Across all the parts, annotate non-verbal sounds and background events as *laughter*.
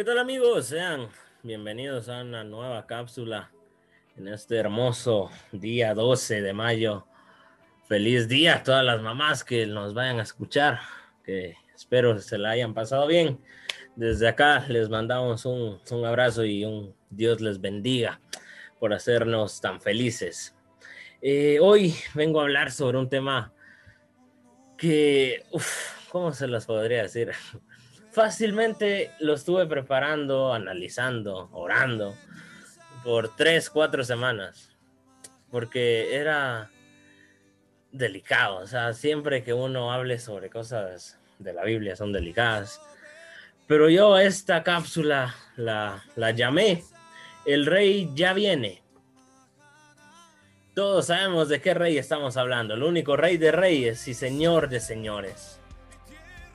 ¿Qué tal amigos? Sean bienvenidos a una nueva cápsula en este hermoso día 12 de mayo. Feliz día a todas las mamás que nos vayan a escuchar, que espero se la hayan pasado bien. Desde acá les mandamos un, un abrazo y un Dios les bendiga por hacernos tan felices. Eh, hoy vengo a hablar sobre un tema que, uf, ¿cómo se los podría decir? Fácilmente lo estuve preparando, analizando, orando por tres, cuatro semanas, porque era delicado, o sea, siempre que uno hable sobre cosas de la Biblia son delicadas, pero yo esta cápsula la, la llamé El rey ya viene. Todos sabemos de qué rey estamos hablando, el único rey de reyes y señor de señores.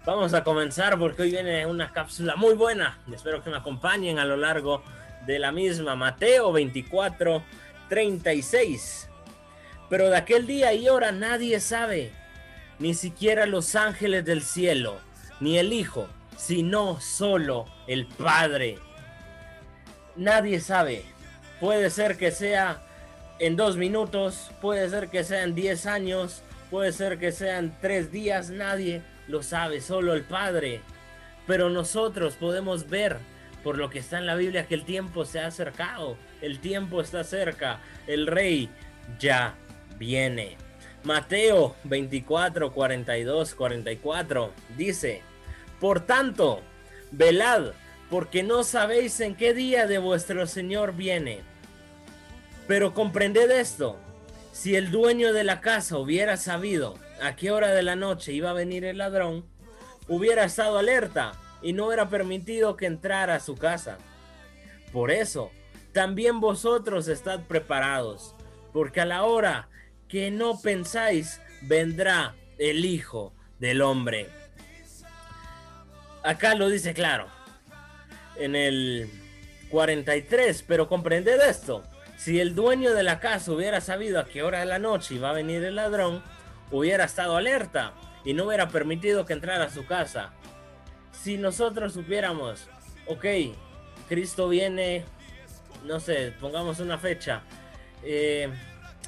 Vamos a comenzar porque hoy viene una cápsula muy buena espero que me acompañen a lo largo de la misma. Mateo 24, 36. Pero de aquel día y hora nadie sabe, ni siquiera los ángeles del cielo, ni el Hijo, sino solo el Padre. Nadie sabe. Puede ser que sea en dos minutos, puede ser que sean diez años, puede ser que sean tres días, nadie lo sabe solo el Padre. Pero nosotros podemos ver por lo que está en la Biblia que el tiempo se ha acercado, el tiempo está cerca, el rey ya viene. Mateo 24, 42, 44 dice, por tanto, velad, porque no sabéis en qué día de vuestro Señor viene. Pero comprended esto, si el dueño de la casa hubiera sabido a qué hora de la noche iba a venir el ladrón, hubiera estado alerta y no hubiera permitido que entrara a su casa. Por eso, también vosotros estad preparados, porque a la hora que no pensáis, vendrá el Hijo del Hombre. Acá lo dice claro, en el 43, pero comprended esto, si el dueño de la casa hubiera sabido a qué hora de la noche iba a venir el ladrón, hubiera estado alerta y no hubiera permitido que entrara a su casa. Si nosotros supiéramos, ok, Cristo viene, no sé, pongamos una fecha, eh,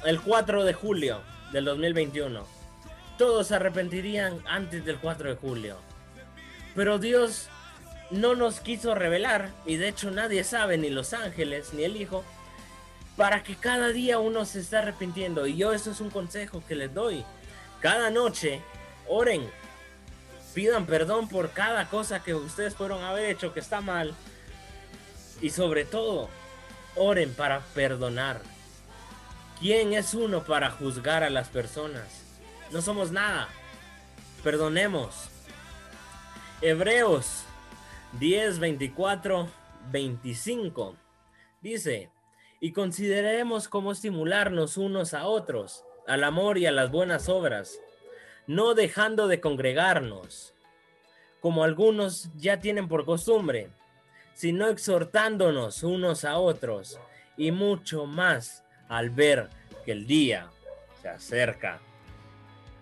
el 4 de julio del 2021, todos se arrepentirían antes del 4 de julio. Pero Dios no nos quiso revelar, y de hecho nadie sabe, ni los ángeles, ni el Hijo, para que cada día uno se esté arrepintiendo. Y yo eso es un consejo que les doy cada noche oren, pidan perdón por cada cosa que ustedes fueron haber hecho que está mal. Y sobre todo, oren para perdonar. ¿Quién es uno para juzgar a las personas? No somos nada. Perdonemos. Hebreos 10, 24, 25. Dice, y consideremos cómo estimularnos unos a otros al amor y a las buenas obras, no dejando de congregarnos, como algunos ya tienen por costumbre, sino exhortándonos unos a otros, y mucho más al ver que el día se acerca.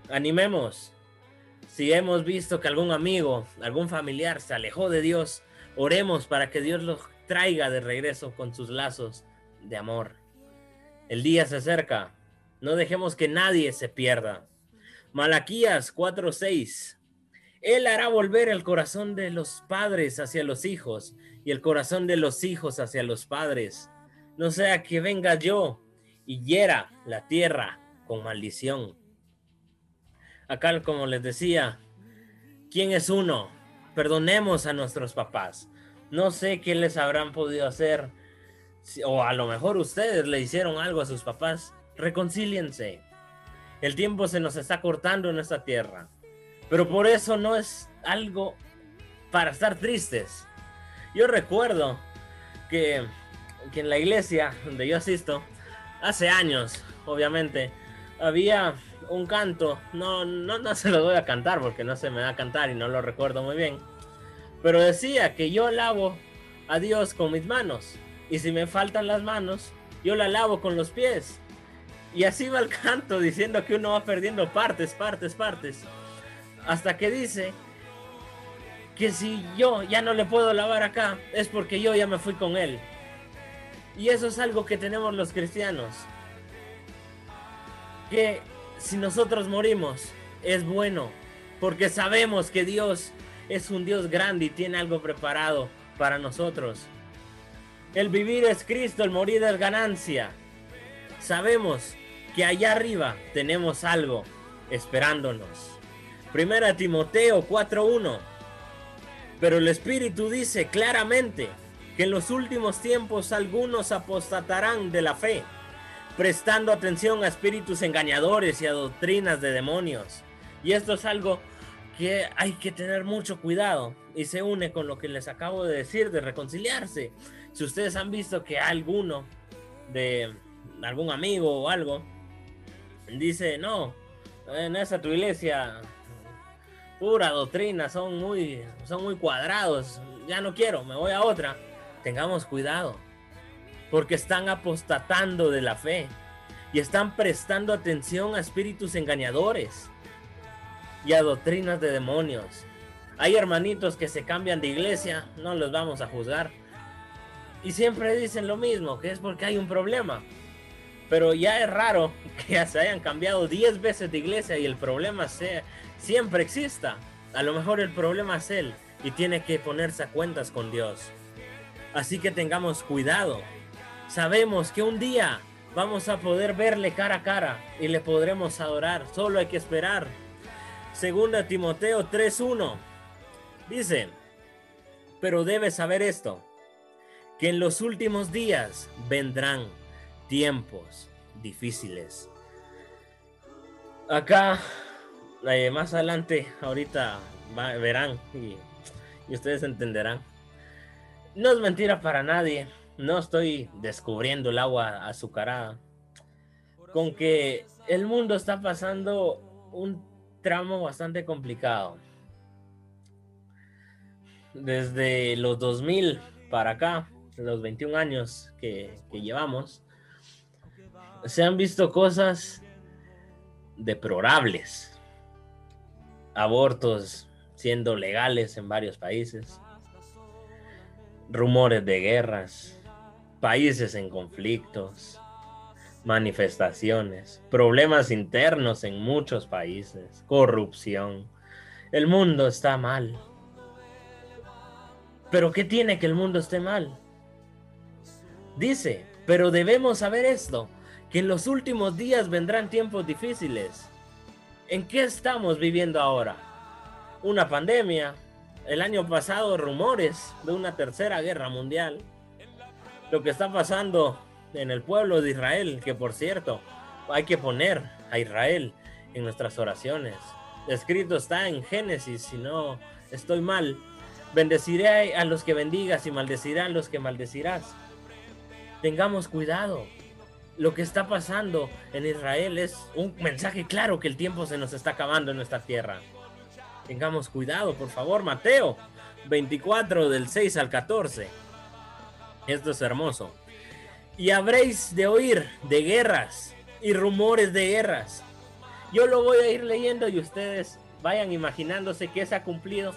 Animemos. Si hemos visto que algún amigo, algún familiar se alejó de Dios, oremos para que Dios los traiga de regreso con sus lazos de amor. El día se acerca, no dejemos que nadie se pierda. Malaquías 4:6. Él hará volver el corazón de los padres hacia los hijos y el corazón de los hijos hacia los padres. No sea que venga yo y hiera la tierra con maldición. Acá, como les decía, ¿quién es uno? Perdonemos a nuestros papás. No sé qué les habrán podido hacer, o a lo mejor ustedes le hicieron algo a sus papás reconcíliense. El tiempo se nos está cortando en esta tierra. Pero por eso no es algo para estar tristes. Yo recuerdo que, que en la iglesia donde yo asisto, hace años, obviamente, había un canto. No, no, no se lo voy a cantar porque no se me da a cantar y no lo recuerdo muy bien. Pero decía que yo lavo a Dios con mis manos. Y si me faltan las manos, yo la lavo con los pies. Y así va el canto diciendo que uno va perdiendo partes, partes, partes. Hasta que dice que si yo ya no le puedo lavar acá, es porque yo ya me fui con él. Y eso es algo que tenemos los cristianos. Que si nosotros morimos, es bueno, porque sabemos que Dios es un Dios grande y tiene algo preparado para nosotros. El vivir es Cristo, el morir es ganancia. Sabemos que allá arriba tenemos algo esperándonos. Primera Timoteo 4:1. Pero el Espíritu dice claramente que en los últimos tiempos algunos apostatarán de la fe, prestando atención a espíritus engañadores y a doctrinas de demonios. Y esto es algo que hay que tener mucho cuidado y se une con lo que les acabo de decir de reconciliarse. Si ustedes han visto que alguno de algún amigo o algo dice, no, en esa tu iglesia pura doctrina, son muy, son muy cuadrados, ya no quiero, me voy a otra. Tengamos cuidado, porque están apostatando de la fe y están prestando atención a espíritus engañadores y a doctrinas de demonios. Hay hermanitos que se cambian de iglesia, no los vamos a juzgar. Y siempre dicen lo mismo, que es porque hay un problema. Pero ya es raro *laughs* que se hayan cambiado 10 veces de iglesia y el problema sea, siempre exista. A lo mejor el problema es él y tiene que ponerse a cuentas con Dios. Así que tengamos cuidado. Sabemos que un día vamos a poder verle cara a cara y le podremos adorar. Solo hay que esperar. Segunda Timoteo 3:1 dice, pero debes saber esto, que en los últimos días vendrán tiempos difíciles. Acá, eh, más adelante, ahorita verán y, ustedes entenderán. No es mentira para nadie, no estoy descubriendo el agua azucarada. Con que el mundo está pasando un tramo bastante complicado. Desde los 2000 para acá, los 21 años que llevamos, se han visto cosas deplorables. Abortos siendo legales en varios países. Rumores de guerras. Países en conflictos. Manifestaciones. Problemas internos en muchos países. Corrupción. El mundo está mal. Pero ¿qué tiene que el mundo esté mal? Dice, pero debemos saber esto, que en los últimos días vendrán tiempos difíciles. ¿En qué estamos viviendo ahora? Una pandemia. El año pasado rumores de una tercera guerra mundial. Lo que está pasando en el pueblo de Israel, que por cierto, hay que poner a Israel en nuestras oraciones. Escrito está en Génesis, si no estoy mal. Bendeciré a los que bendigas y maldeciré a los que maldecirás. Tengamos cuidado lo que está pasando en Israel es un mensaje claro que el tiempo se nos está acabando en nuestra tierra. Tengamos cuidado, por favor, Mateo 24 del 6 al 14. Esto es hermoso. Y habréis de oír de guerras y rumores de guerras. Yo lo voy a ir leyendo y ustedes vayan imaginándose que se ha cumplido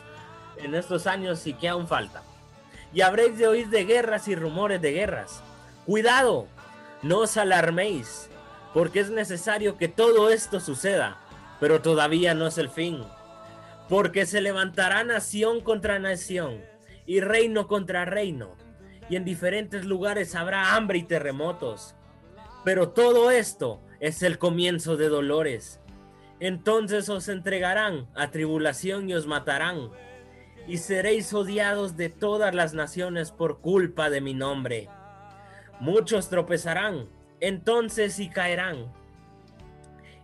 en estos años y que aún falta. Y habréis de oír de guerras y rumores de guerras. Cuidado, no os alarméis, porque es necesario que todo esto suceda, pero todavía no es el fin. Porque se levantará nación contra nación y reino contra reino, y en diferentes lugares habrá hambre y terremotos. Pero todo esto es el comienzo de dolores. Entonces os entregarán a tribulación y os matarán, y seréis odiados de todas las naciones por culpa de mi nombre Muchos tropezarán, entonces y caerán,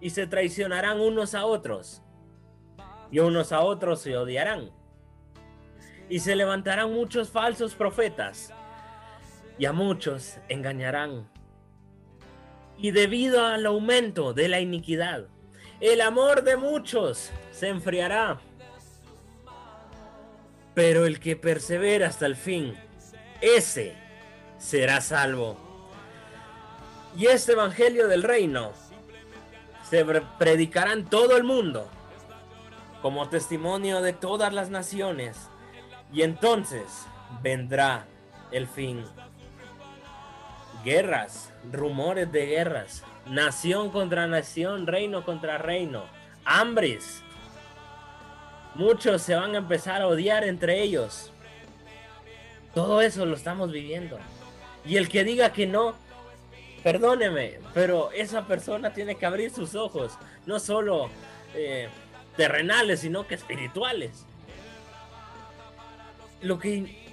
y se traicionarán unos a otros, y unos a otros se odiarán. Y se levantarán muchos falsos profetas, y a muchos engañarán. Y debido al aumento de la iniquidad, el amor de muchos se enfriará. Pero el que persevera hasta el fin, ese será salvo. Y este Evangelio del Reino se predicará en todo el mundo como testimonio de todas las naciones, Y entonces vendrá el fin. Guerras, rumores de guerras, nación contra nación, reino contra reino, hambres. Muchos se van a empezar a odiar entre ellos. Todo eso lo estamos viviendo. Y el que diga que no, perdóneme, pero esa persona tiene que abrir sus ojos, no solo eh, terrenales, sino que espirituales. Lo que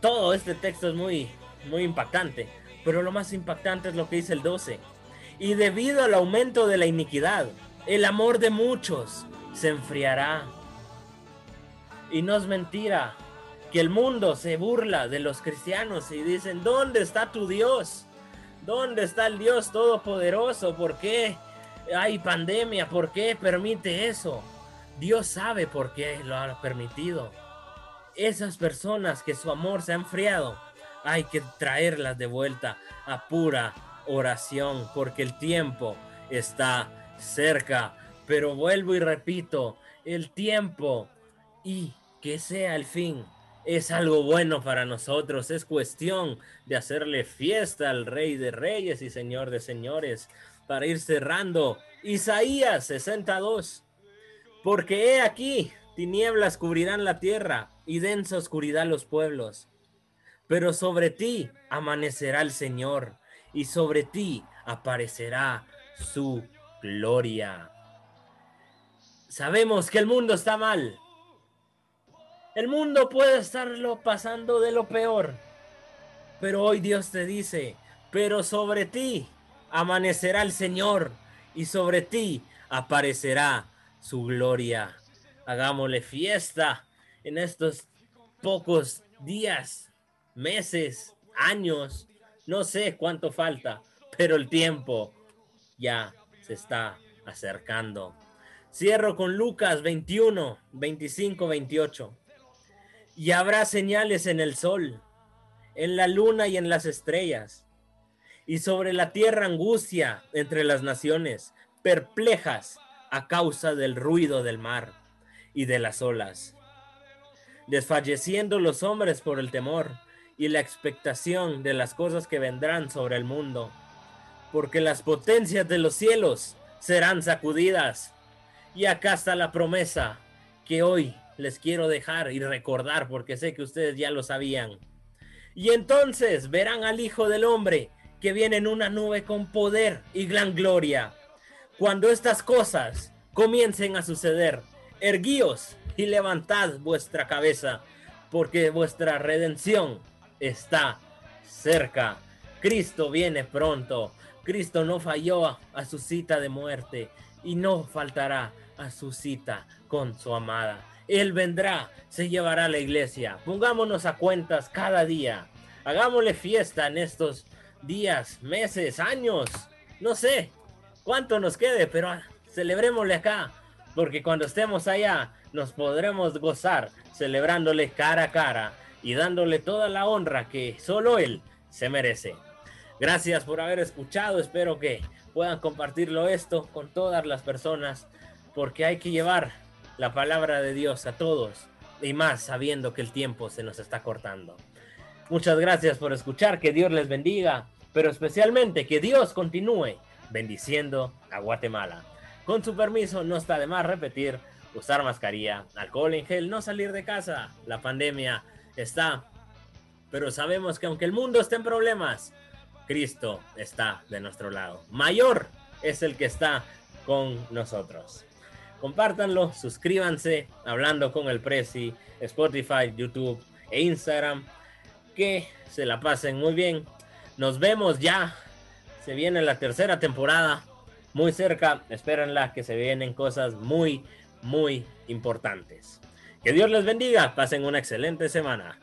todo este texto es muy, muy impactante, pero lo más impactante es lo que dice el 12. Y debido al aumento de la iniquidad, el amor de muchos se enfriará. Y no es mentira el mundo se burla de los cristianos y dicen, ¿dónde está tu Dios? ¿Dónde está el Dios Todopoderoso? ¿Por qué hay pandemia? ¿Por qué permite eso? Dios sabe por qué lo ha permitido. Esas personas que su amor se ha enfriado, hay que traerlas de vuelta a pura oración, porque el tiempo está cerca. Pero vuelvo y repito, el tiempo y que sea el fin es algo bueno para nosotros. Es cuestión de hacerle fiesta al Rey de Reyes y Señor de Señores para ir cerrando. Isaías 62. Porque he aquí, tinieblas cubrirán la tierra y densa oscuridad los pueblos. Pero sobre ti amanecerá el Señor y sobre ti aparecerá su gloria. Sabemos que el mundo está mal, el mundo puede estarlo pasando de lo peor. Pero hoy Dios te dice, pero sobre ti amanecerá el Señor y sobre ti aparecerá su gloria. Hagámosle fiesta en estos pocos días, meses, años, no sé cuánto falta, pero el tiempo ya se está acercando. Cierro con Lucas 21, 25, 28 y habrá señales en el sol, en la luna y en las estrellas, y sobre la tierra angustia entre las naciones, perplejas a causa del ruido del mar y de las olas, desfalleciendo los hombres por el temor y la expectación de las cosas que vendrán sobre el mundo, porque las potencias de los cielos serán sacudidas. Y acá está la promesa que hoy les quiero dejar y recordar porque sé que ustedes ya lo sabían. Y entonces verán al Hijo del Hombre que viene en una nube con poder y gran gloria. Cuando estas cosas comiencen a suceder, erguíos y levantad vuestra cabeza, porque vuestra redención está cerca. Cristo viene pronto. Cristo no falló a su cita de muerte y no faltará a su cita con su amada. Él vendrá, se llevará a la iglesia. Pongámonos a cuentas cada día. Hagámosle fiesta en estos días, meses, años. No sé cuánto nos quede, pero celebrémosle acá. Porque cuando estemos allá nos podremos gozar celebrándole cara a cara y dándole toda la honra que solo Él se merece. Gracias por haber escuchado. Espero que puedan compartirlo esto con todas las personas porque hay que llevar la palabra de Dios a todos y más sabiendo que el tiempo se nos está cortando. Muchas gracias por escuchar, que Dios les bendiga, pero especialmente que Dios continúe bendiciendo a Guatemala. Con su permiso, no está de más repetir, usar mascarilla, alcohol en gel, no salir de casa. La pandemia está, pero sabemos que aunque el mundo esté en problemas, Cristo está de nuestro lado. Mayor es el que está con nosotros compártanlo, suscríbanse, hablando con el Prezi, Spotify, YouTube e Instagram. Que se la pasen muy bien. Nos vemos ya. Se viene la tercera temporada. Muy cerca. Espérenla que se vienen cosas muy, muy importantes. Que Dios les bendiga. Pasen una excelente semana.